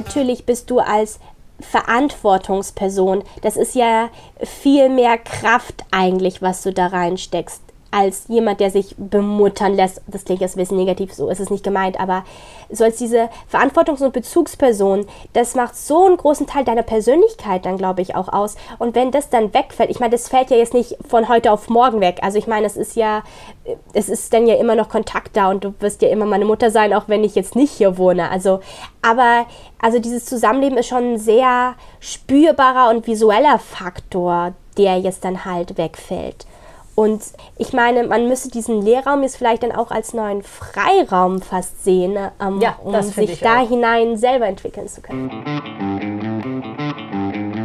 natürlich bist du als Verantwortungsperson, das ist ja viel mehr Kraft eigentlich, was du da reinsteckst als jemand, der sich bemuttern lässt. Das klingt jetzt ein bisschen negativ, so ist es nicht gemeint, aber so als diese Verantwortungs- und Bezugsperson, das macht so einen großen Teil deiner Persönlichkeit dann, glaube ich, auch aus. Und wenn das dann wegfällt, ich meine, das fällt ja jetzt nicht von heute auf morgen weg. Also ich meine, es ist ja, es ist dann ja immer noch Kontakt da und du wirst ja immer meine Mutter sein, auch wenn ich jetzt nicht hier wohne. Also, aber, also dieses Zusammenleben ist schon ein sehr spürbarer und visueller Faktor, der jetzt dann halt wegfällt. Und ich meine, man müsste diesen Lehrraum jetzt vielleicht dann auch als neuen Freiraum fast sehen, ähm, ja, um sich da auch. hinein selber entwickeln zu können.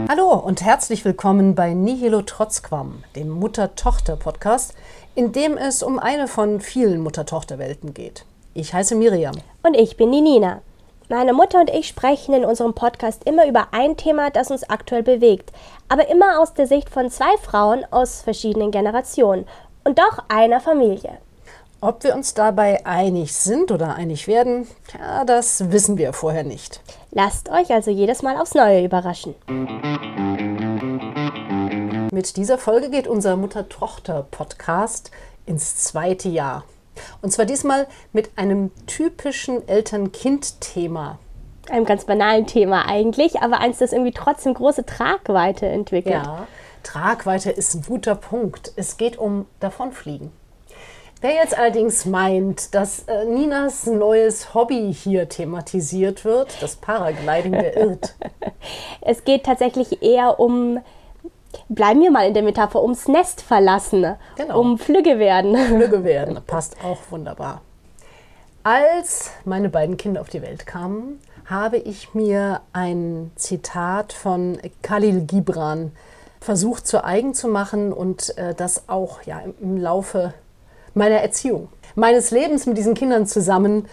Hallo und herzlich willkommen bei Nihilo Trotzquam, dem Mutter-Tochter-Podcast, in dem es um eine von vielen Mutter-Tochter-Welten geht. Ich heiße Miriam. Und ich bin die Nina. Meine Mutter und ich sprechen in unserem Podcast immer über ein Thema, das uns aktuell bewegt, aber immer aus der Sicht von zwei Frauen aus verschiedenen Generationen und doch einer Familie. Ob wir uns dabei einig sind oder einig werden, ja, das wissen wir vorher nicht. Lasst euch also jedes Mal aufs Neue überraschen. Mit dieser Folge geht unser Mutter-Tochter-Podcast ins zweite Jahr. Und zwar diesmal mit einem typischen Eltern-Kind-Thema. Einem ganz banalen Thema eigentlich, aber eins, das irgendwie trotzdem große Tragweite entwickelt. Ja, Tragweite ist ein guter Punkt. Es geht um Davonfliegen. Wer jetzt allerdings meint, dass äh, Ninas neues Hobby hier thematisiert wird, das Paragliding, der irrt. es geht tatsächlich eher um bleiben wir mal in der Metapher, ums Nest verlassen, genau. um Flügge werden. Flügge werden, passt auch wunderbar. Als meine beiden Kinder auf die Welt kamen, habe ich mir ein Zitat von Khalil Gibran versucht zu eigen zu machen und äh, das auch ja, im Laufe meiner Erziehung, meines Lebens mit diesen Kindern zusammen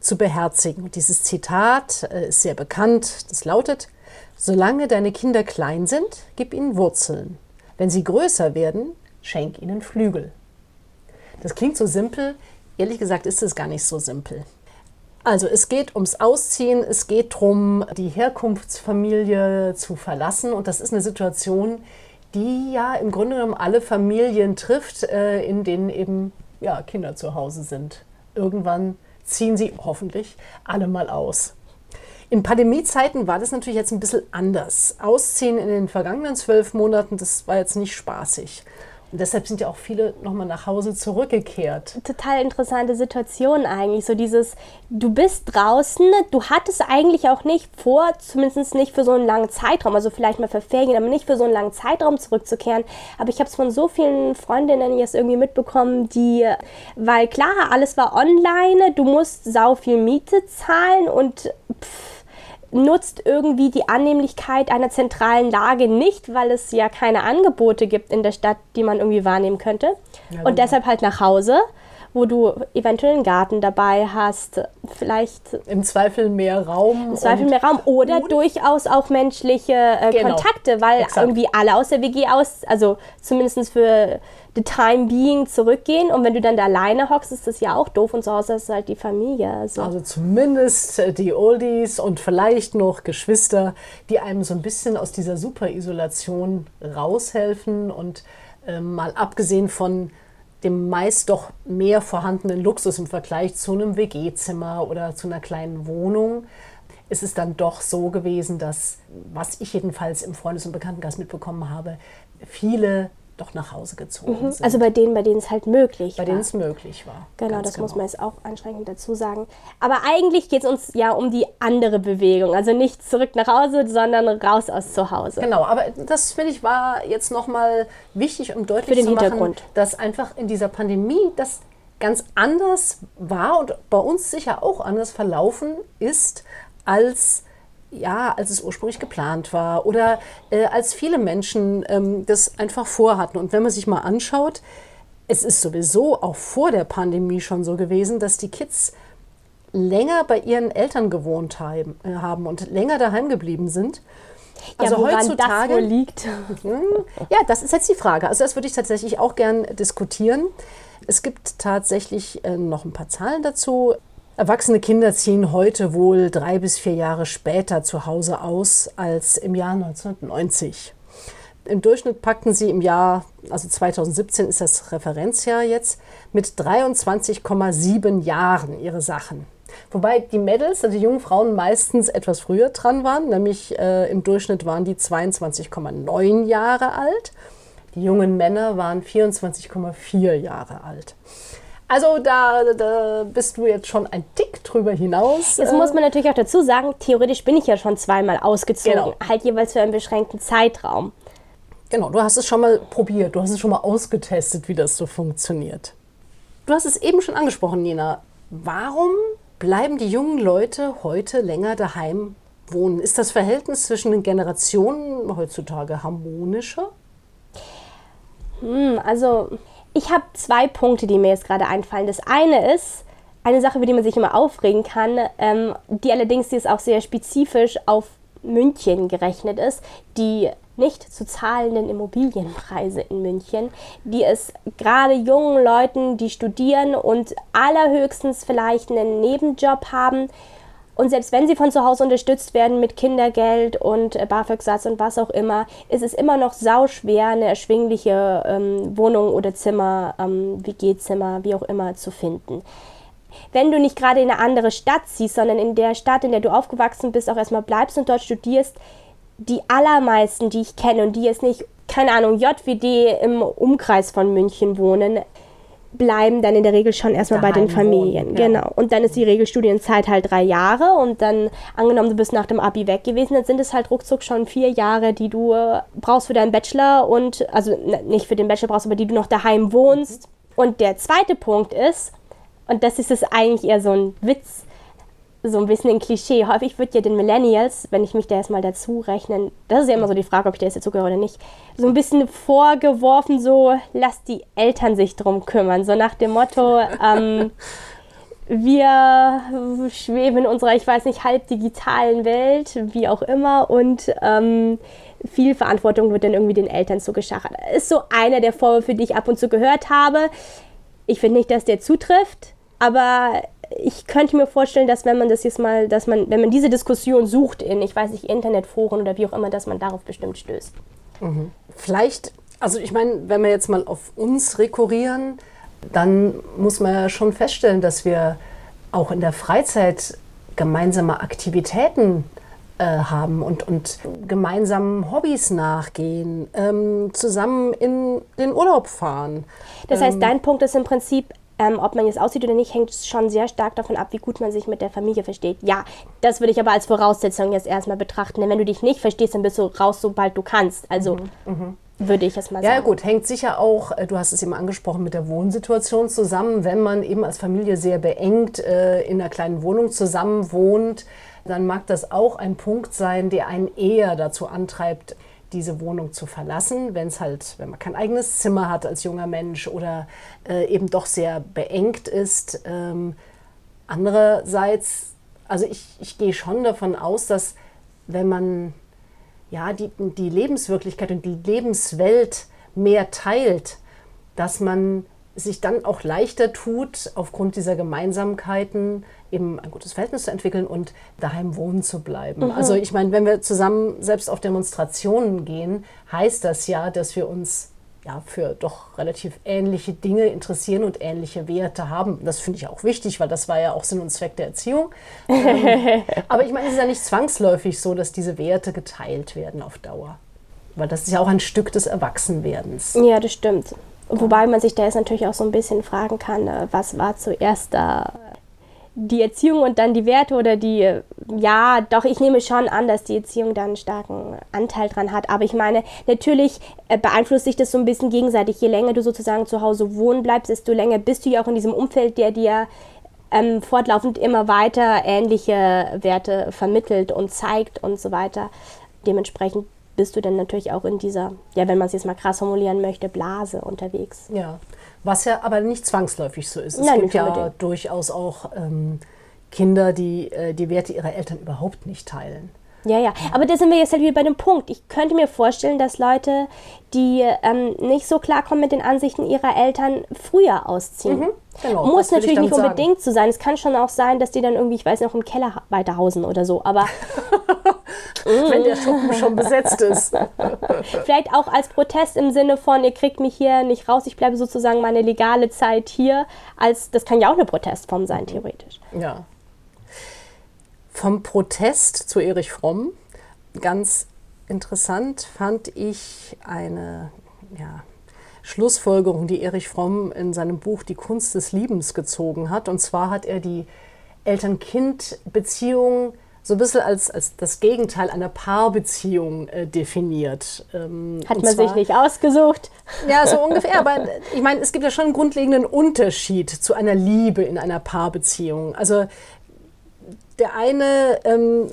zu beherzigen. Und dieses Zitat äh, ist sehr bekannt. Das lautet, Solange deine Kinder klein sind, gib ihnen Wurzeln. Wenn sie größer werden, schenk ihnen Flügel. Das klingt so simpel, ehrlich gesagt ist es gar nicht so simpel. Also es geht ums Ausziehen, es geht darum, die Herkunftsfamilie zu verlassen und das ist eine Situation, die ja im Grunde genommen alle Familien trifft, äh, in denen eben ja, Kinder zu Hause sind. Irgendwann ziehen sie hoffentlich alle mal aus. In Pandemiezeiten war das natürlich jetzt ein bisschen anders. Ausziehen in den vergangenen zwölf Monaten, das war jetzt nicht spaßig. Und deshalb sind ja auch viele nochmal nach Hause zurückgekehrt. Total interessante Situation eigentlich. So dieses, du bist draußen, du hattest eigentlich auch nicht vor, zumindest nicht für so einen langen Zeitraum, also vielleicht mal für Ferien, aber nicht für so einen langen Zeitraum zurückzukehren. Aber ich habe es von so vielen Freundinnen jetzt irgendwie mitbekommen, die, weil klar, alles war online, du musst sau viel Miete zahlen und pff, nutzt irgendwie die Annehmlichkeit einer zentralen Lage nicht, weil es ja keine Angebote gibt in der Stadt, die man irgendwie wahrnehmen könnte. Ja, und deshalb halt nach Hause, wo du eventuell einen Garten dabei hast, vielleicht. Im Zweifel mehr Raum. Im Zweifel mehr Raum oder durchaus auch menschliche äh, genau. Kontakte, weil Exakt. irgendwie alle aus der WG aus, also zumindest für the time being zurückgehen. Und wenn du dann da alleine hockst, ist das ja auch doof. Und zu Hause ist halt die Familie. Also. also zumindest äh, die Oldies und vielleicht noch Geschwister, die einem so ein bisschen aus dieser Superisolation raushelfen. Und äh, mal abgesehen von dem meist doch mehr vorhandenen Luxus im Vergleich zu einem WG-Zimmer oder zu einer kleinen Wohnung, ist es dann doch so gewesen, dass, was ich jedenfalls im Freundes- und Bekanntenkreis mitbekommen habe, viele doch nach Hause gezogen mhm. sind. Also bei denen, bei denen es halt möglich bei war. Bei denen es möglich war. Genau, das genau. muss man jetzt auch anschränkend dazu sagen. Aber eigentlich geht es uns ja um die andere Bewegung. Also nicht zurück nach Hause, sondern raus aus zu Hause. Genau, aber das finde ich war jetzt nochmal wichtig, um deutlich zu machen, dass einfach in dieser Pandemie das ganz anders war und bei uns sicher auch anders verlaufen ist als ja, als es ursprünglich geplant war oder äh, als viele Menschen ähm, das einfach vorhatten. Und wenn man sich mal anschaut, es ist sowieso auch vor der Pandemie schon so gewesen, dass die Kids länger bei ihren Eltern gewohnt haben, äh, haben und länger daheim geblieben sind. Also ja, heutzutage das liegt. Ja, das ist jetzt die Frage. Also das würde ich tatsächlich auch gern diskutieren. Es gibt tatsächlich äh, noch ein paar Zahlen dazu. Erwachsene Kinder ziehen heute wohl drei bis vier Jahre später zu Hause aus als im Jahr 1990. Im Durchschnitt packten sie im Jahr, also 2017 ist das Referenzjahr jetzt, mit 23,7 Jahren ihre Sachen. Wobei die Mädels, also die jungen Frauen, meistens etwas früher dran waren, nämlich äh, im Durchschnitt waren die 22,9 Jahre alt. Die jungen Männer waren 24,4 Jahre alt. Also da, da, bist du jetzt schon ein Tick drüber hinaus. Jetzt muss man natürlich auch dazu sagen, theoretisch bin ich ja schon zweimal ausgezogen, genau. halt jeweils für einen beschränkten Zeitraum. Genau, du hast es schon mal probiert, du hast es schon mal ausgetestet, wie das so funktioniert. Du hast es eben schon angesprochen, Nina. Warum bleiben die jungen Leute heute länger daheim wohnen? Ist das Verhältnis zwischen den Generationen heutzutage harmonischer? Hm, also ich habe zwei Punkte, die mir jetzt gerade einfallen. Das eine ist eine Sache, über die man sich immer aufregen kann, ähm, die allerdings jetzt auch sehr spezifisch auf München gerechnet ist, die nicht zu zahlenden Immobilienpreise in München, die es gerade jungen Leuten, die studieren und allerhöchstens vielleicht einen Nebenjob haben, und selbst wenn sie von zu Hause unterstützt werden mit Kindergeld und äh, BAföG-Satz und was auch immer, ist es immer noch sauschwer, eine erschwingliche ähm, Wohnung oder Zimmer, ähm, WG-Zimmer, wie auch immer, zu finden. Wenn du nicht gerade in eine andere Stadt ziehst, sondern in der Stadt, in der du aufgewachsen bist, auch erstmal bleibst und dort studierst, die allermeisten, die ich kenne und die jetzt nicht, keine Ahnung, JWD im Umkreis von München wohnen, bleiben dann in der Regel schon erstmal bei den Familien. Wohnen, ja. Genau. Und dann ist die Regelstudienzeit halt drei Jahre und dann, angenommen, du bist nach dem Abi weg gewesen, dann sind es halt ruckzuck schon vier Jahre, die du äh, brauchst für deinen Bachelor und, also nicht für den Bachelor brauchst, aber die du noch daheim wohnst. Und der zweite Punkt ist, und das ist es eigentlich eher so ein Witz, so ein bisschen ein Klischee. Häufig wird ja den Millennials, wenn ich mich da erstmal dazu rechne, das ist ja immer so die Frage, ob ich da jetzt dazugehöre oder nicht, so ein bisschen vorgeworfen, so lass die Eltern sich drum kümmern. So nach dem Motto, ähm, wir schweben in unserer, ich weiß nicht, halb digitalen Welt, wie auch immer, und ähm, viel Verantwortung wird dann irgendwie den Eltern zugeschachert. Ist so einer der Vorwürfe, die ich ab und zu gehört habe. Ich finde nicht, dass der zutrifft, aber ich könnte mir vorstellen, dass wenn man das jetzt mal, dass man, wenn man diese Diskussion sucht in, ich weiß nicht, Internetforen oder wie auch immer, dass man darauf bestimmt stößt. Mhm. Vielleicht, also ich meine, wenn wir jetzt mal auf uns rekurrieren, dann muss man ja schon feststellen, dass wir auch in der Freizeit gemeinsame Aktivitäten äh, haben und, und gemeinsamen Hobbys nachgehen, ähm, zusammen in den Urlaub fahren. Das heißt, ähm, dein Punkt ist im Prinzip, ähm, ob man jetzt aussieht oder nicht, hängt schon sehr stark davon ab, wie gut man sich mit der Familie versteht. Ja, das würde ich aber als Voraussetzung jetzt erstmal betrachten. Denn wenn du dich nicht verstehst, dann bist du raus, sobald du kannst. Also mhm, mhm. würde ich es mal sagen. Ja, gut, hängt sicher auch, äh, du hast es eben angesprochen, mit der Wohnsituation zusammen. Wenn man eben als Familie sehr beengt äh, in einer kleinen Wohnung zusammen wohnt, dann mag das auch ein Punkt sein, der einen eher dazu antreibt, diese Wohnung zu verlassen, wenn es halt, wenn man kein eigenes Zimmer hat als junger Mensch oder äh, eben doch sehr beengt ist. Ähm, andererseits, also ich, ich gehe schon davon aus, dass wenn man ja die, die Lebenswirklichkeit und die Lebenswelt mehr teilt, dass man sich dann auch leichter tut, aufgrund dieser Gemeinsamkeiten eben ein gutes Verhältnis zu entwickeln und daheim wohnen zu bleiben. Mhm. Also ich meine, wenn wir zusammen selbst auf Demonstrationen gehen, heißt das ja, dass wir uns ja, für doch relativ ähnliche Dinge interessieren und ähnliche Werte haben. Das finde ich auch wichtig, weil das war ja auch Sinn und Zweck der Erziehung. ähm, aber ich meine, es ist ja nicht zwangsläufig so, dass diese Werte geteilt werden auf Dauer. Weil das ist ja auch ein Stück des Erwachsenwerdens. Ja, das stimmt. Wobei man sich da jetzt natürlich auch so ein bisschen fragen kann, äh, was war zuerst da? Die Erziehung und dann die Werte oder die, ja, doch, ich nehme schon an, dass die Erziehung da einen starken Anteil dran hat. Aber ich meine, natürlich äh, beeinflusst sich das so ein bisschen gegenseitig. Je länger du sozusagen zu Hause wohnen bleibst, desto länger bist du ja auch in diesem Umfeld, der dir ähm, fortlaufend immer weiter ähnliche Werte vermittelt und zeigt und so weiter. Dementsprechend bist du dann natürlich auch in dieser, ja, wenn man es jetzt mal krass formulieren möchte, Blase unterwegs. Ja, was ja aber nicht zwangsläufig so ist. Es Nein, gibt ja durchaus auch ähm, Kinder, die äh, die Werte ihrer Eltern überhaupt nicht teilen. Ja, ja. Aber da sind wir jetzt halt wieder bei dem Punkt. Ich könnte mir vorstellen, dass Leute, die ähm, nicht so klarkommen mit den Ansichten ihrer Eltern, früher ausziehen. Mhm, genau, Muss natürlich nicht sagen. unbedingt so sein. Es kann schon auch sein, dass die dann irgendwie, ich weiß noch, im Keller weiterhausen oder so. Aber wenn der Schuppen schon besetzt ist. Vielleicht auch als Protest im Sinne von, ihr kriegt mich hier nicht raus, ich bleibe sozusagen meine legale Zeit hier. Als, das kann ja auch eine Protestform sein, theoretisch. Ja. Vom Protest zu Erich Fromm, ganz interessant fand ich eine ja, Schlussfolgerung, die Erich Fromm in seinem Buch Die Kunst des Liebens gezogen hat. Und zwar hat er die Eltern-Kind-Beziehung so ein bisschen als, als das Gegenteil einer Paarbeziehung äh, definiert. Ähm, Hat man zwar, sich nicht ausgesucht. Ja, so ungefähr. Aber ich meine, es gibt ja schon einen grundlegenden Unterschied zu einer Liebe in einer Paarbeziehung. Also der eine ähm,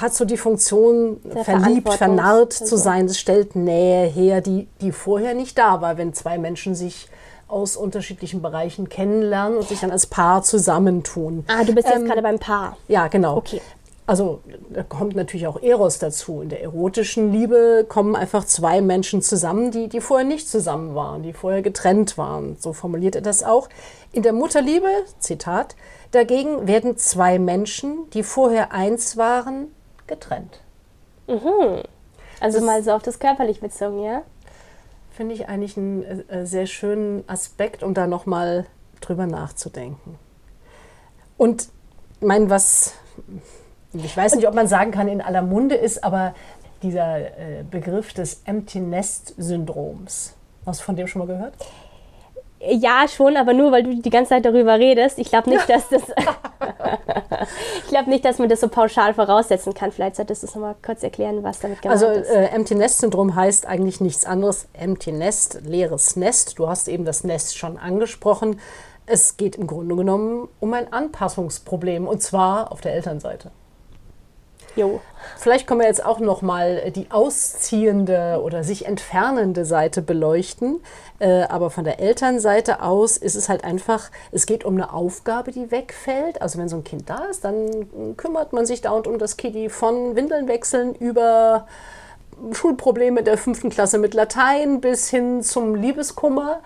hat so die Funktion, der verliebt, vernarrt zu sein. Es stellt Nähe her, die, die vorher nicht da war, wenn zwei Menschen sich aus unterschiedlichen Bereichen kennenlernen und sich dann als Paar zusammentun. Ah, du bist jetzt ähm, gerade beim Paar. Ja, genau. Okay. Also da kommt natürlich auch Eros dazu. In der erotischen Liebe kommen einfach zwei Menschen zusammen, die, die vorher nicht zusammen waren, die vorher getrennt waren. So formuliert er das auch. In der Mutterliebe, Zitat, dagegen werden zwei Menschen, die vorher eins waren, getrennt. Mhm. Also das mal so auf das körperlich bezogen, ja? Finde ich eigentlich einen äh, sehr schönen Aspekt, um da nochmal drüber nachzudenken. Und mein, was, ich weiß nicht, ob man sagen kann, in aller Munde ist, aber dieser äh, Begriff des Empty Nest Syndroms. Hast du von dem schon mal gehört? Ja, schon, aber nur weil du die ganze Zeit darüber redest. Ich glaube nicht, dass das. ich glaube nicht, dass man das so pauschal voraussetzen kann. Vielleicht solltest du es nochmal kurz erklären, was damit gemeint also, ist. Also, äh, Empty Nest Syndrom heißt eigentlich nichts anderes. Empty Nest, leeres Nest. Du hast eben das Nest schon angesprochen. Es geht im Grunde genommen um ein Anpassungsproblem und zwar auf der Elternseite. Jo. Vielleicht können wir jetzt auch noch mal die ausziehende oder sich entfernende Seite beleuchten. Äh, aber von der Elternseite aus ist es halt einfach, es geht um eine Aufgabe, die wegfällt. Also wenn so ein Kind da ist, dann kümmert man sich dauernd um das Kitty von Windeln wechseln über Schulprobleme der fünften Klasse mit Latein bis hin zum Liebeskummer.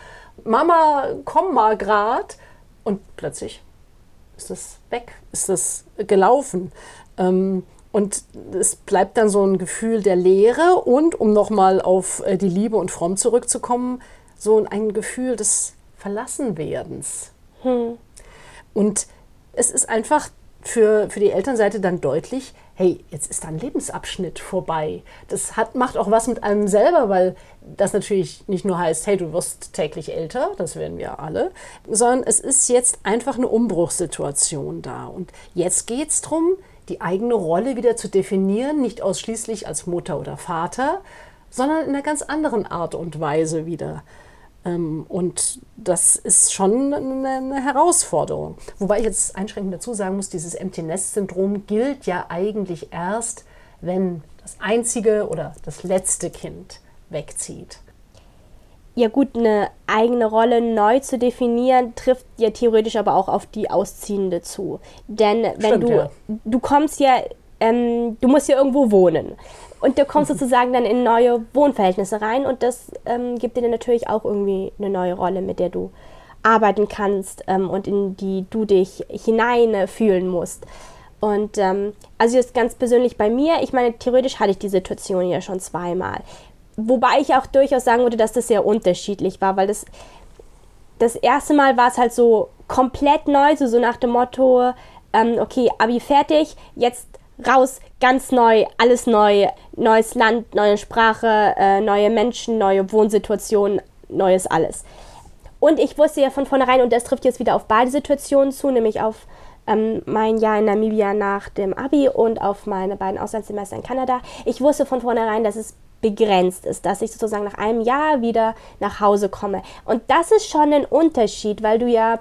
Mama, komm mal grad. Und plötzlich ist das weg, ist das gelaufen. Ähm, und es bleibt dann so ein Gefühl der Leere und, um nochmal auf äh, die Liebe und Fromm zurückzukommen, so ein Gefühl des Verlassenwerdens. Hm. Und es ist einfach für, für die Elternseite dann deutlich, hey, jetzt ist da ein Lebensabschnitt vorbei. Das hat, macht auch was mit einem selber, weil das natürlich nicht nur heißt, hey, du wirst täglich älter, das werden wir alle, sondern es ist jetzt einfach eine Umbruchssituation da. Und jetzt geht es darum, die eigene Rolle wieder zu definieren, nicht ausschließlich als Mutter oder Vater, sondern in einer ganz anderen Art und Weise wieder. Ähm, und das ist schon eine Herausforderung. Wobei ich jetzt einschränkend dazu sagen muss, dieses Empty Nest Syndrom gilt ja eigentlich erst, wenn das einzige oder das letzte Kind wegzieht ja gut, eine eigene Rolle neu zu definieren, trifft ja theoretisch aber auch auf die Ausziehende zu. Denn wenn Stimmt, du, ja. du kommst ja, ähm, du musst ja irgendwo wohnen. Und du kommst mhm. sozusagen dann in neue Wohnverhältnisse rein und das ähm, gibt dir natürlich auch irgendwie eine neue Rolle, mit der du arbeiten kannst ähm, und in die du dich hineinfühlen musst. Und ähm, also jetzt ganz persönlich bei mir, ich meine, theoretisch hatte ich die Situation ja schon zweimal. Wobei ich auch durchaus sagen würde, dass das sehr unterschiedlich war, weil das, das erste Mal war es halt so komplett neu, so, so nach dem Motto, ähm, okay, Abi fertig, jetzt raus, ganz neu, alles neu, neues Land, neue Sprache, äh, neue Menschen, neue Wohnsituationen, neues alles. Und ich wusste ja von vornherein, und das trifft jetzt wieder auf beide Situationen zu, nämlich auf ähm, mein Jahr in Namibia nach dem Abi und auf meine beiden Auslandssemester in Kanada. Ich wusste von vornherein, dass es begrenzt ist, dass ich sozusagen nach einem Jahr wieder nach Hause komme. Und das ist schon ein Unterschied, weil du ja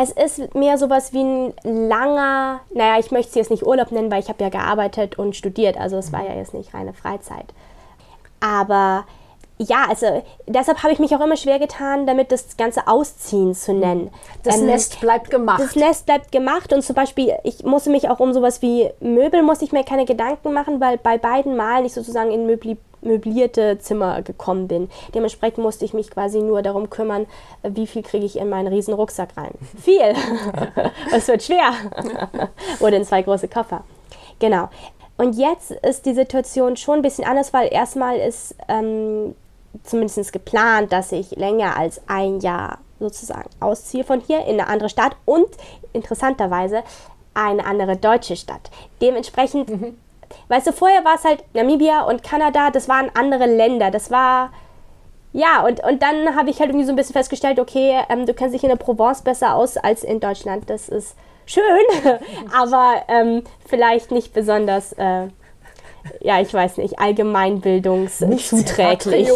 es ist mehr sowas wie ein langer, naja, ich möchte es jetzt nicht Urlaub nennen, weil ich habe ja gearbeitet und studiert, also es war ja jetzt nicht reine Freizeit. Aber ja, also deshalb habe ich mich auch immer schwer getan, damit das Ganze Ausziehen zu nennen. Das Ähm, Nest bleibt gemacht. Das Nest bleibt gemacht und zum Beispiel, ich musste mich auch um sowas wie Möbel, musste ich mir keine Gedanken machen, weil bei beiden Malen ich sozusagen in möbli möblierte Zimmer gekommen bin. Dementsprechend musste ich mich quasi nur darum kümmern, wie viel kriege ich in meinen riesen Rucksack rein. Viel. Es wird schwer. Oder in zwei große Koffer. Genau. Und jetzt ist die Situation schon ein bisschen anders, weil erstmal ist ähm, zumindest geplant, dass ich länger als ein Jahr sozusagen ausziehe von hier in eine andere Stadt und interessanterweise eine andere deutsche Stadt. Dementsprechend, weißt du, vorher war es halt Namibia und Kanada, das waren andere Länder. Das war, ja, und, und dann habe ich halt irgendwie so ein bisschen festgestellt, okay, ähm, du kennst dich in der Provence besser aus als in Deutschland. Das ist schön, aber ähm, vielleicht nicht besonders, äh, ja, ich weiß nicht, allgemeinbildungszuträglich.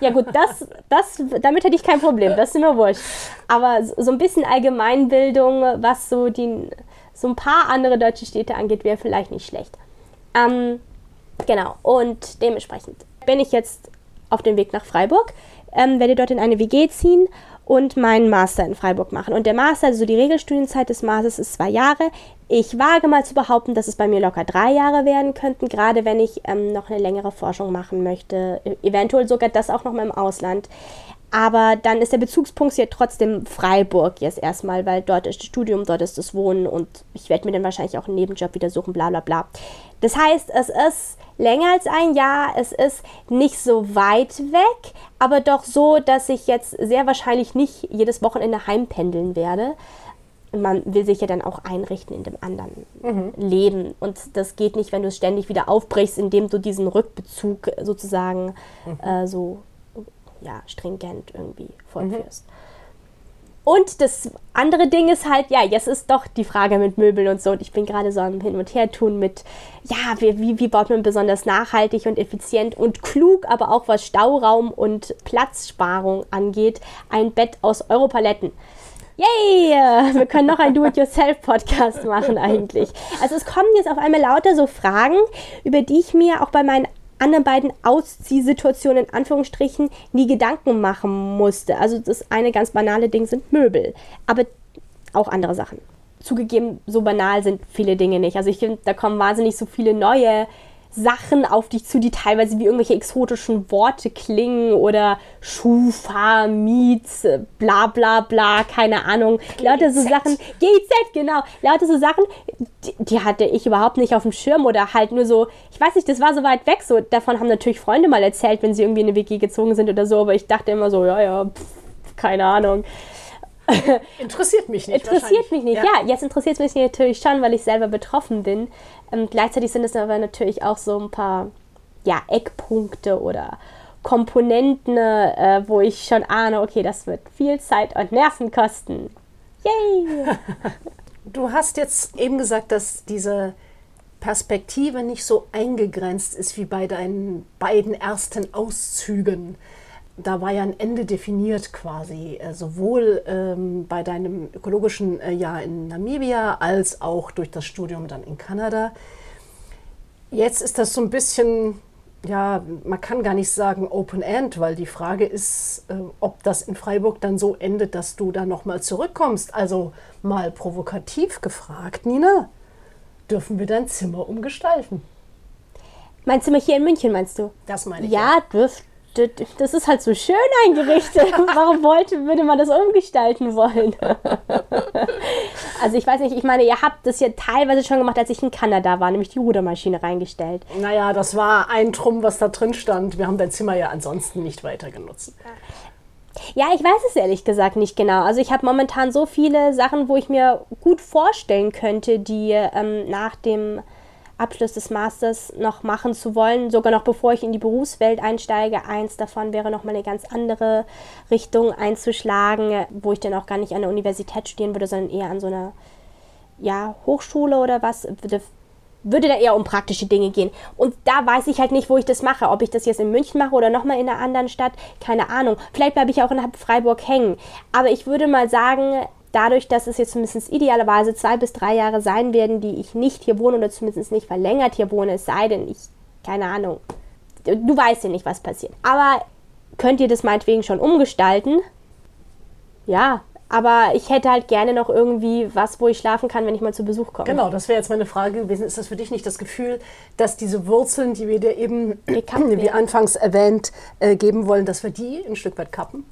Ja gut, das, das, damit hätte ich kein Problem, das ist mir wurscht. Aber so so ein bisschen Allgemeinbildung, was so, die, so ein paar andere deutsche Städte angeht, wäre vielleicht nicht schlecht. Ähm, genau, und dementsprechend bin ich jetzt auf dem Weg nach Freiburg, ähm, werde dort in eine WG ziehen und meinen Master in Freiburg machen. Und der Master, also die Regelstudienzeit des Masters ist zwei Jahre. Ich wage mal zu behaupten, dass es bei mir locker drei Jahre werden könnten, gerade wenn ich ähm, noch eine längere Forschung machen möchte. E- Eventuell sogar das auch noch mal im Ausland. Aber dann ist der Bezugspunkt hier trotzdem Freiburg jetzt erstmal, weil dort ist das Studium, dort ist das Wohnen und ich werde mir dann wahrscheinlich auch einen Nebenjob wieder suchen, bla bla bla. Das heißt, es ist länger als ein Jahr, es ist nicht so weit weg, aber doch so, dass ich jetzt sehr wahrscheinlich nicht jedes Wochenende heimpendeln werde. Man will sich ja dann auch einrichten in dem anderen Leben. Und das geht nicht, wenn du es ständig wieder aufbrichst, indem du diesen Rückbezug sozusagen äh, so ja, stringent irgendwie fortführst. Und das andere Ding ist halt, ja, jetzt ist doch die Frage mit Möbeln und so. Und ich bin gerade so am Hin und Her tun mit, ja, wie, wie, wie baut man besonders nachhaltig und effizient und klug, aber auch was Stauraum und Platzsparung angeht, ein Bett aus Europaletten. Yay! Wir können noch einen Do-it-yourself-Podcast machen eigentlich. Also es kommen jetzt auf einmal lauter so Fragen, über die ich mir auch bei meinen anderen beiden Ausziehsituationen in Anführungsstrichen nie Gedanken machen musste. Also das eine ganz banale Ding sind Möbel, aber auch andere Sachen. Zugegeben, so banal sind viele Dinge nicht. Also ich finde, da kommen wahnsinnig so viele neue Sachen auf dich zu, die teilweise wie irgendwelche exotischen Worte klingen oder Schufa, Miets, bla bla bla, keine Ahnung. Lauter so. Sachen, GZ, genau. Lauter so Sachen, die, die hatte ich überhaupt nicht auf dem Schirm oder halt nur so, ich weiß nicht, das war so weit weg. So, davon haben natürlich Freunde mal erzählt, wenn sie irgendwie in eine WG gezogen sind oder so, aber ich dachte immer so, ja, ja, pff, keine Ahnung. Interessiert mich nicht. Interessiert mich nicht. Ja, jetzt interessiert mich natürlich schon, weil ich selber betroffen bin. Ähm, gleichzeitig sind es aber natürlich auch so ein paar ja, Eckpunkte oder Komponenten, äh, wo ich schon ahne, okay, das wird viel Zeit und Nerven kosten. Yay! Du hast jetzt eben gesagt, dass diese Perspektive nicht so eingegrenzt ist wie bei deinen beiden ersten Auszügen. Da war ja ein Ende definiert quasi, äh, sowohl ähm, bei deinem ökologischen äh, Jahr in Namibia als auch durch das Studium dann in Kanada. Jetzt ist das so ein bisschen, ja, man kann gar nicht sagen Open End, weil die Frage ist, äh, ob das in Freiburg dann so endet, dass du da nochmal zurückkommst. Also mal provokativ gefragt, Nina, dürfen wir dein Zimmer umgestalten? Mein Zimmer hier in München, meinst du? Das meine ich. Ja, dürft, dürft- das ist halt so schön eingerichtet. Warum wollte, würde man das umgestalten wollen? also ich weiß nicht, ich meine, ihr habt das ja teilweise schon gemacht, als ich in Kanada war, nämlich die Rudermaschine reingestellt. Naja, das war ein Trumm, was da drin stand. Wir haben dein Zimmer ja ansonsten nicht weiter genutzt. Ja, ich weiß es ehrlich gesagt nicht genau. Also ich habe momentan so viele Sachen, wo ich mir gut vorstellen könnte, die ähm, nach dem Abschluss des Masters noch machen zu wollen, sogar noch bevor ich in die Berufswelt einsteige. Eins davon wäre noch mal eine ganz andere Richtung einzuschlagen, wo ich dann auch gar nicht an der Universität studieren würde, sondern eher an so einer ja, Hochschule oder was. Würde, würde da eher um praktische Dinge gehen. Und da weiß ich halt nicht, wo ich das mache. Ob ich das jetzt in München mache oder nochmal in einer anderen Stadt, keine Ahnung. Vielleicht bleibe ich auch in Freiburg hängen. Aber ich würde mal sagen, dadurch, dass es jetzt zumindest idealerweise zwei bis drei Jahre sein werden, die ich nicht hier wohne oder zumindest nicht verlängert hier wohne, es sei denn, ich, keine Ahnung, du weißt ja nicht, was passiert. Aber könnt ihr das meinetwegen schon umgestalten? Ja, aber ich hätte halt gerne noch irgendwie was, wo ich schlafen kann, wenn ich mal zu Besuch komme. Genau, das wäre jetzt meine Frage gewesen. Ist das für dich nicht das Gefühl, dass diese Wurzeln, die wir dir eben, wie anfangs erwähnt, äh, geben wollen, dass wir die ein Stück weit kappen?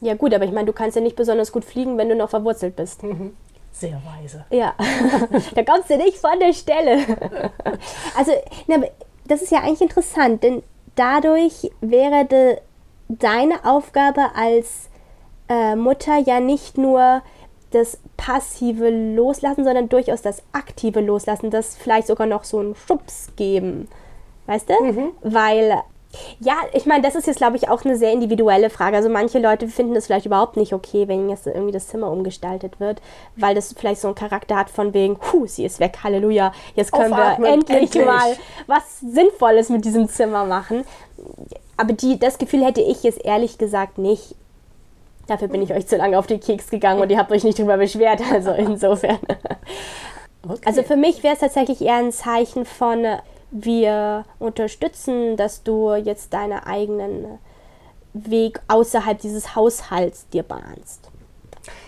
Ja gut, aber ich meine, du kannst ja nicht besonders gut fliegen, wenn du noch verwurzelt bist. Mhm. Sehr weise. Ja, da kommst du nicht von der Stelle. also, na, das ist ja eigentlich interessant, denn dadurch wäre de, deine Aufgabe als äh, Mutter ja nicht nur das passive Loslassen, sondern durchaus das aktive Loslassen, das vielleicht sogar noch so einen Schubs geben. Weißt du? Mhm. Weil ja, ich meine, das ist jetzt, glaube ich, auch eine sehr individuelle Frage. Also manche Leute finden es vielleicht überhaupt nicht okay, wenn jetzt irgendwie das Zimmer umgestaltet wird, weil das vielleicht so einen Charakter hat von wegen, puh, sie ist weg, Halleluja, jetzt können Aufatmen, wir endlich, endlich, mal was Sinnvolles mit diesem Zimmer machen. Aber die, das Gefühl hätte ich jetzt ehrlich gesagt nicht. Dafür bin ich euch zu lange auf den Keks gegangen und ihr habt euch nicht drüber beschwert. Also insofern. Okay. Also für mich wäre es tatsächlich eher ein Zeichen von, wir unterstützen, dass du jetzt deinen eigenen Weg außerhalb dieses Haushalts dir bahnst.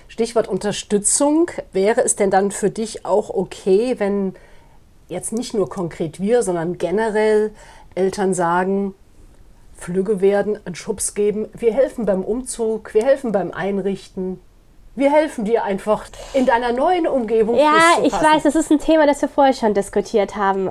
Stichwort Unterstützung. Wäre es denn dann für dich auch okay, wenn jetzt nicht nur konkret wir, sondern generell Eltern sagen, Flügge werden, einen Schubs geben, wir helfen beim Umzug, wir helfen beim Einrichten, wir helfen dir einfach in deiner neuen Umgebung. Ja, ich weiß, das ist ein Thema, das wir vorher schon diskutiert haben.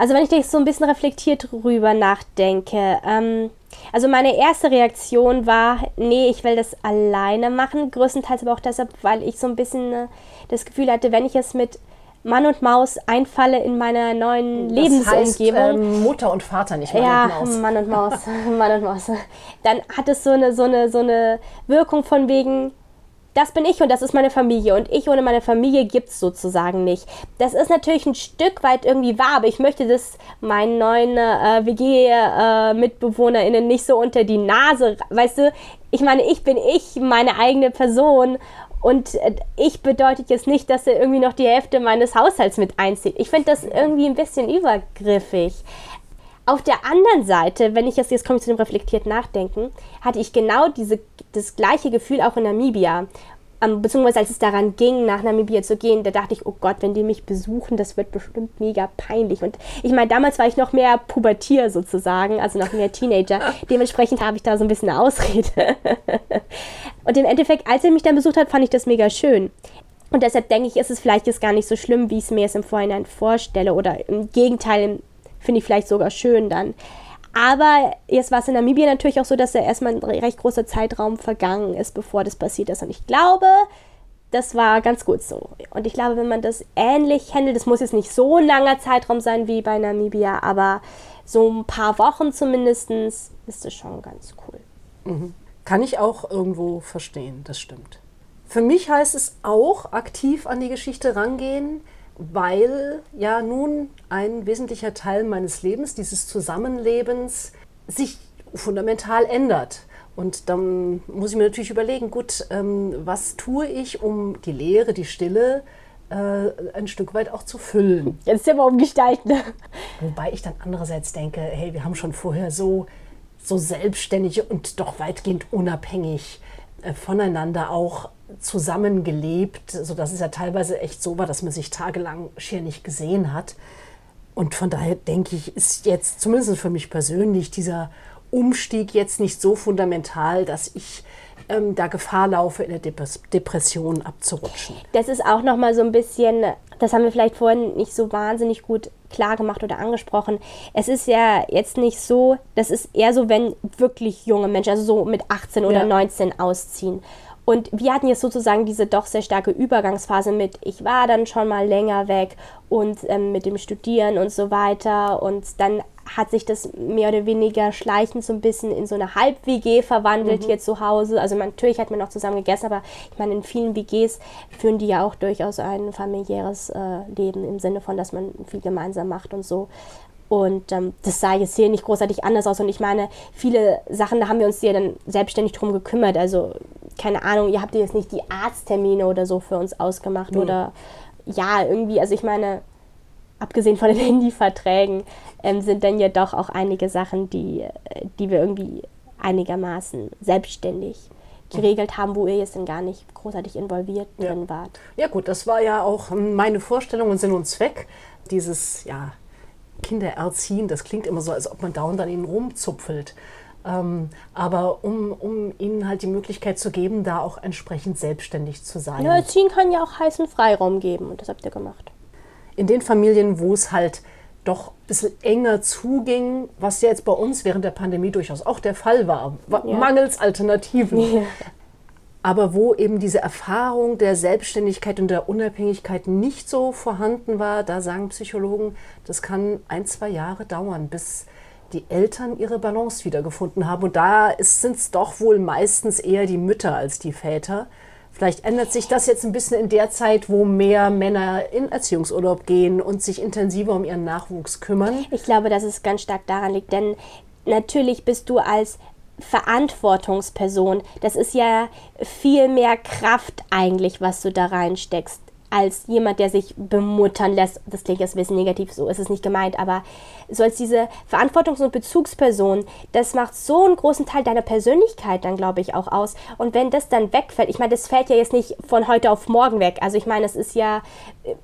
Also wenn ich dich so ein bisschen reflektiert drüber nachdenke, ähm, also meine erste Reaktion war, nee, ich will das alleine machen, größtenteils aber auch deshalb, weil ich so ein bisschen äh, das Gefühl hatte, wenn ich es mit Mann und Maus einfalle in meiner neuen das Lebensumgebung. Heißt, ähm, Mutter und Vater, nicht Mann ja, und Maus. Mann und Maus, Mann und Maus. Dann hat es so eine, so, eine, so eine Wirkung von wegen, das bin ich und das ist meine Familie und ich ohne meine Familie gibt es sozusagen nicht. Das ist natürlich ein Stück weit irgendwie wahr, aber ich möchte das meinen neuen äh, WG-MitbewohnerInnen äh, nicht so unter die Nase, weißt du, ich meine, ich bin ich, meine eigene Person und äh, ich bedeutet jetzt nicht, dass er irgendwie noch die Hälfte meines Haushalts mit einzieht. Ich finde das irgendwie ein bisschen übergriffig. Auf der anderen Seite, wenn ich jetzt, jetzt komme ich zu dem reflektiert Nachdenken, hatte ich genau diese, das gleiche Gefühl auch in Namibia. Ähm, beziehungsweise als es daran ging, nach Namibia zu gehen, da dachte ich, oh Gott, wenn die mich besuchen, das wird bestimmt mega peinlich. Und ich meine, damals war ich noch mehr Pubertier sozusagen, also noch mehr Teenager. Dementsprechend habe ich da so ein bisschen eine Ausrede. und im Endeffekt, als er mich dann besucht hat, fand ich das mega schön. Und deshalb denke ich, ist es vielleicht jetzt gar nicht so schlimm, wie ich es mir jetzt im Vorhinein vorstelle. Oder im Gegenteil, finde ich vielleicht sogar schön dann. Aber jetzt war es in Namibia natürlich auch so, dass da erstmal ein recht großer Zeitraum vergangen ist, bevor das passiert ist. Und ich glaube, das war ganz gut so. Und ich glaube, wenn man das ähnlich handelt, das muss jetzt nicht so ein langer Zeitraum sein wie bei Namibia, aber so ein paar Wochen zumindest ist das schon ganz cool. Mhm. Kann ich auch irgendwo verstehen, das stimmt. Für mich heißt es auch aktiv an die Geschichte rangehen, weil ja nun ein wesentlicher Teil meines Lebens, dieses Zusammenlebens, sich fundamental ändert. Und dann muss ich mir natürlich überlegen, gut, ähm, was tue ich, um die Leere, die Stille äh, ein Stück weit auch zu füllen. Jetzt sind wir umgestalten. Wobei ich dann andererseits denke, hey, wir haben schon vorher so, so selbstständig und doch weitgehend unabhängig voneinander auch zusammengelebt, sodass es ja teilweise echt so war, dass man sich tagelang schier nicht gesehen hat. Und von daher denke ich, ist jetzt zumindest für mich persönlich dieser Umstieg jetzt nicht so fundamental, dass ich ähm, da Gefahr laufe, in der Depression abzurutschen. Das ist auch nochmal so ein bisschen, das haben wir vielleicht vorhin nicht so wahnsinnig gut klar gemacht oder angesprochen. Es ist ja jetzt nicht so, das ist eher so, wenn wirklich junge Menschen, also so mit 18 oder ja. 19 ausziehen. Und wir hatten jetzt sozusagen diese doch sehr starke Übergangsphase mit, ich war dann schon mal länger weg und ähm, mit dem Studieren und so weiter. Und dann hat sich das mehr oder weniger schleichend so ein bisschen in so eine Halb-WG verwandelt mhm. hier zu Hause. Also man, natürlich hat man noch zusammen gegessen, aber ich meine, in vielen WGs führen die ja auch durchaus ein familiäres äh, Leben im Sinne von, dass man viel gemeinsam macht und so. Und ähm, das sah jetzt hier nicht großartig anders aus. Und ich meine, viele Sachen, da haben wir uns ja dann selbstständig drum gekümmert. Also, keine Ahnung, ihr habt jetzt nicht die Arzttermine oder so für uns ausgemacht. Mhm. Oder ja, irgendwie, also ich meine, abgesehen von den Handyverträgen, ähm, sind dann ja doch auch einige Sachen, die, die wir irgendwie einigermaßen selbstständig geregelt haben, wo ihr jetzt dann gar nicht großartig involviert Ja. drin wart. Ja gut, das war ja auch ähm, meine Vorstellung und Sinn und Zweck. Dieses, ja, Kinder erziehen, das klingt immer so, als ob man dauernd an ihnen rumzupfelt. Ähm, aber um, um ihnen halt die Möglichkeit zu geben, da auch entsprechend selbstständig zu sein. Ja, Erziehen kann ja auch heißen Freiraum geben und das habt ihr gemacht. In den Familien, wo es halt doch ein bisschen enger zuging, was ja jetzt bei uns während der Pandemie durchaus auch der Fall war, wa- Ja. mangels Alternativen. Aber wo eben diese Erfahrung der Selbstständigkeit und der Unabhängigkeit nicht so vorhanden war, da sagen Psychologen, das kann ein, zwei Jahre dauern, bis die Eltern ihre Balance wiedergefunden haben. Und da sind es doch wohl meistens eher die Mütter als die Väter. Vielleicht ändert sich das jetzt ein bisschen in der Zeit, wo mehr Männer in Erziehungsurlaub gehen und sich intensiver um ihren Nachwuchs kümmern. Ich glaube, dass es ganz stark daran liegt, denn natürlich bist du als Verantwortungsperson, das ist ja viel mehr Kraft eigentlich, was du da reinsteckst, als jemand, der sich bemuttern lässt. Das klingt jetzt ein bisschen negativ, so ist es nicht gemeint, aber so als diese Verantwortungs- und Bezugsperson, das macht so einen großen Teil deiner Persönlichkeit dann, glaube ich, auch aus. Und wenn das dann wegfällt, ich meine, das fällt ja jetzt nicht von heute auf morgen weg. Also ich meine, es ist ja,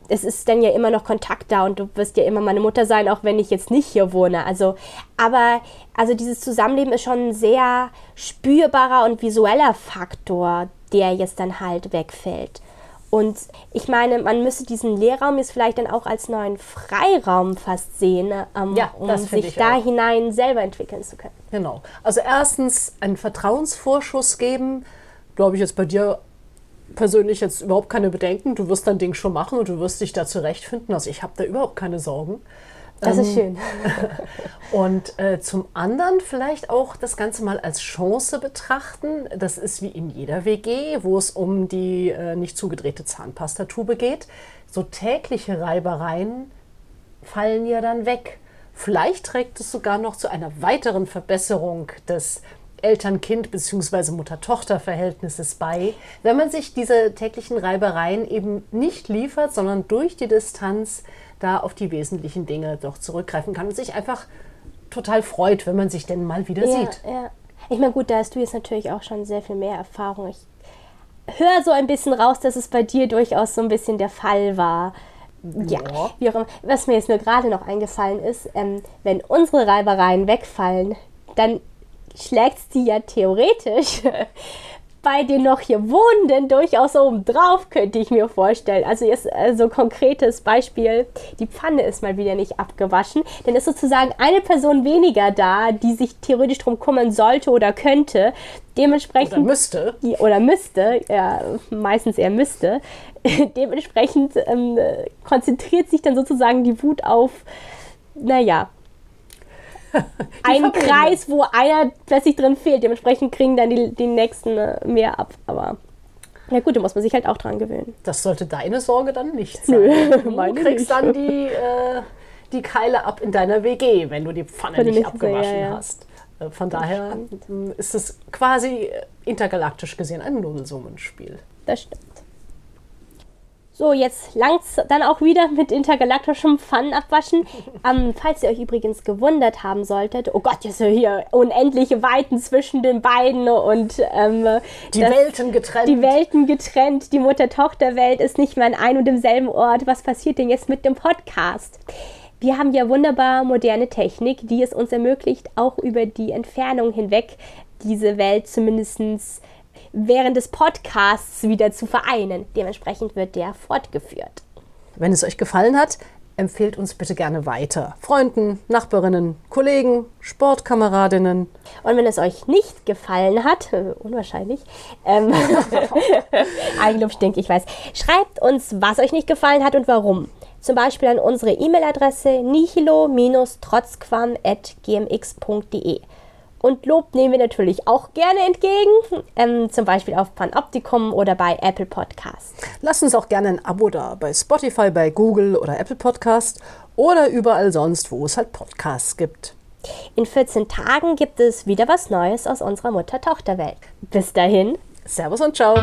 es ist dann ja immer noch Kontakt da und du wirst ja immer meine Mutter sein, auch wenn ich jetzt nicht hier wohne. Also, aber also dieses Zusammenleben ist schon ein sehr spürbarer und visueller Faktor, der jetzt dann halt wegfällt. Und ich meine, man müsste diesen Lehrraum jetzt vielleicht dann auch als neuen Freiraum fast sehen, ähm, Ja, um sich ich da auch. hinein selber entwickeln zu können. Genau. Also erstens einen Vertrauensvorschuss geben. Glaube ich jetzt bei dir persönlich jetzt überhaupt keine Bedenken. Du wirst dein Ding schon machen und du wirst dich da zurechtfinden. Also ich habe da überhaupt keine Sorgen. Das ist Ähm, schön. Und äh, zum anderen vielleicht auch das Ganze mal als Chance betrachten. Das ist wie in jeder WG, wo es um die äh, nicht zugedrehte Zahnpastatube geht. So tägliche Reibereien fallen ja dann weg. Vielleicht trägt es sogar noch zu einer weiteren Verbesserung des Eltern-Kind- bzw. Mutter-Tochter-Verhältnisses bei, wenn man sich diese täglichen Reibereien eben nicht liefert, sondern durch die Distanz da auf die wesentlichen Dinge doch zurückgreifen kann und sich einfach total freut, wenn man sich denn mal wieder Ja, sieht. ja. Ich meine, gut, da hast du jetzt natürlich auch schon sehr viel mehr Erfahrung. Ich höre so ein bisschen raus, dass es bei dir durchaus so ein bisschen der Fall war. Ja, Ja. wie auch immer. Was mir jetzt nur gerade noch eingefallen ist, ähm, wenn unsere Reibereien wegfallen, dann schlägt es die ja theoretisch bei den noch hier Wohnenden durchaus oben drauf, könnte ich mir vorstellen. Also jetzt äh, so konkretes Beispiel, die Pfanne ist mal wieder nicht abgewaschen, dann ist sozusagen eine Person weniger da, die sich theoretisch drum kümmern sollte oder könnte. Dementsprechend Oder müsste. oder müsste, ja, meistens eher müsste, dementsprechend ähm, äh, konzentriert sich dann sozusagen die Wut auf, naja, einen Verbindung. Kreis, wo einer plötzlich drin fehlt. Dementsprechend kriegen dann die, die nächsten äh, mehr ab. Aber ja gut, da muss man sich halt auch dran gewöhnen. Das sollte deine Sorge dann nicht sein. Nö, du kriegst nicht. dann die, äh, die Keile ab in deiner WG, wenn du die Pfanne nicht nicht- abgewaschen ja, ja. hast. Äh, Von daher ähm, ist es quasi äh, intergalaktisch gesehen ein Nullsummenspiel. Das stimmt. So, jetzt langt's dann auch wieder mit intergalaktischem Pfannen abwaschen. Ähm, falls ihr euch übrigens gewundert haben solltet, oh Gott, jetzt sind hier unendliche Weiten zwischen den beiden und ähm, Die das- Welten getrennt. die Welten getrennt, die Mutter-Tochter-Welt ist nicht mehr an einem und demselben Ort. Was passiert denn jetzt mit dem Podcast? Wir haben ja wunderbar moderne Technik, die es uns ermöglicht, auch über die Entfernung hinweg diese Welt zumindest während des Podcasts wieder zu vereinen. Dementsprechend wird der fortgeführt. Wenn es euch gefallen hat, empfehlt uns bitte gerne weiter. Freunden, Nachbarinnen, Kollegen, Sportkameradinnen. Und wenn es euch nicht gefallen hat, äh, unwahrscheinlich, ähm, Eigenlob stinkt, ich weiß, schreibt uns, was euch nicht gefallen hat und warum. Zum Beispiel an unsere E-Mail-Adresse nihilo-trotzquam.gmx.de. Und Lob nehmen wir natürlich auch gerne entgegen, ähm, zum Beispiel auf Panoptikum oder bei Apple Podcasts. Lasst uns auch gerne ein Abo da bei Spotify, bei Google oder Apple Podcast oder überall sonst, wo es halt Podcasts gibt. In 14 Tagen gibt es wieder was Neues aus unserer Mutter-Tochter-Welt. Bis dahin. Servus und ciao.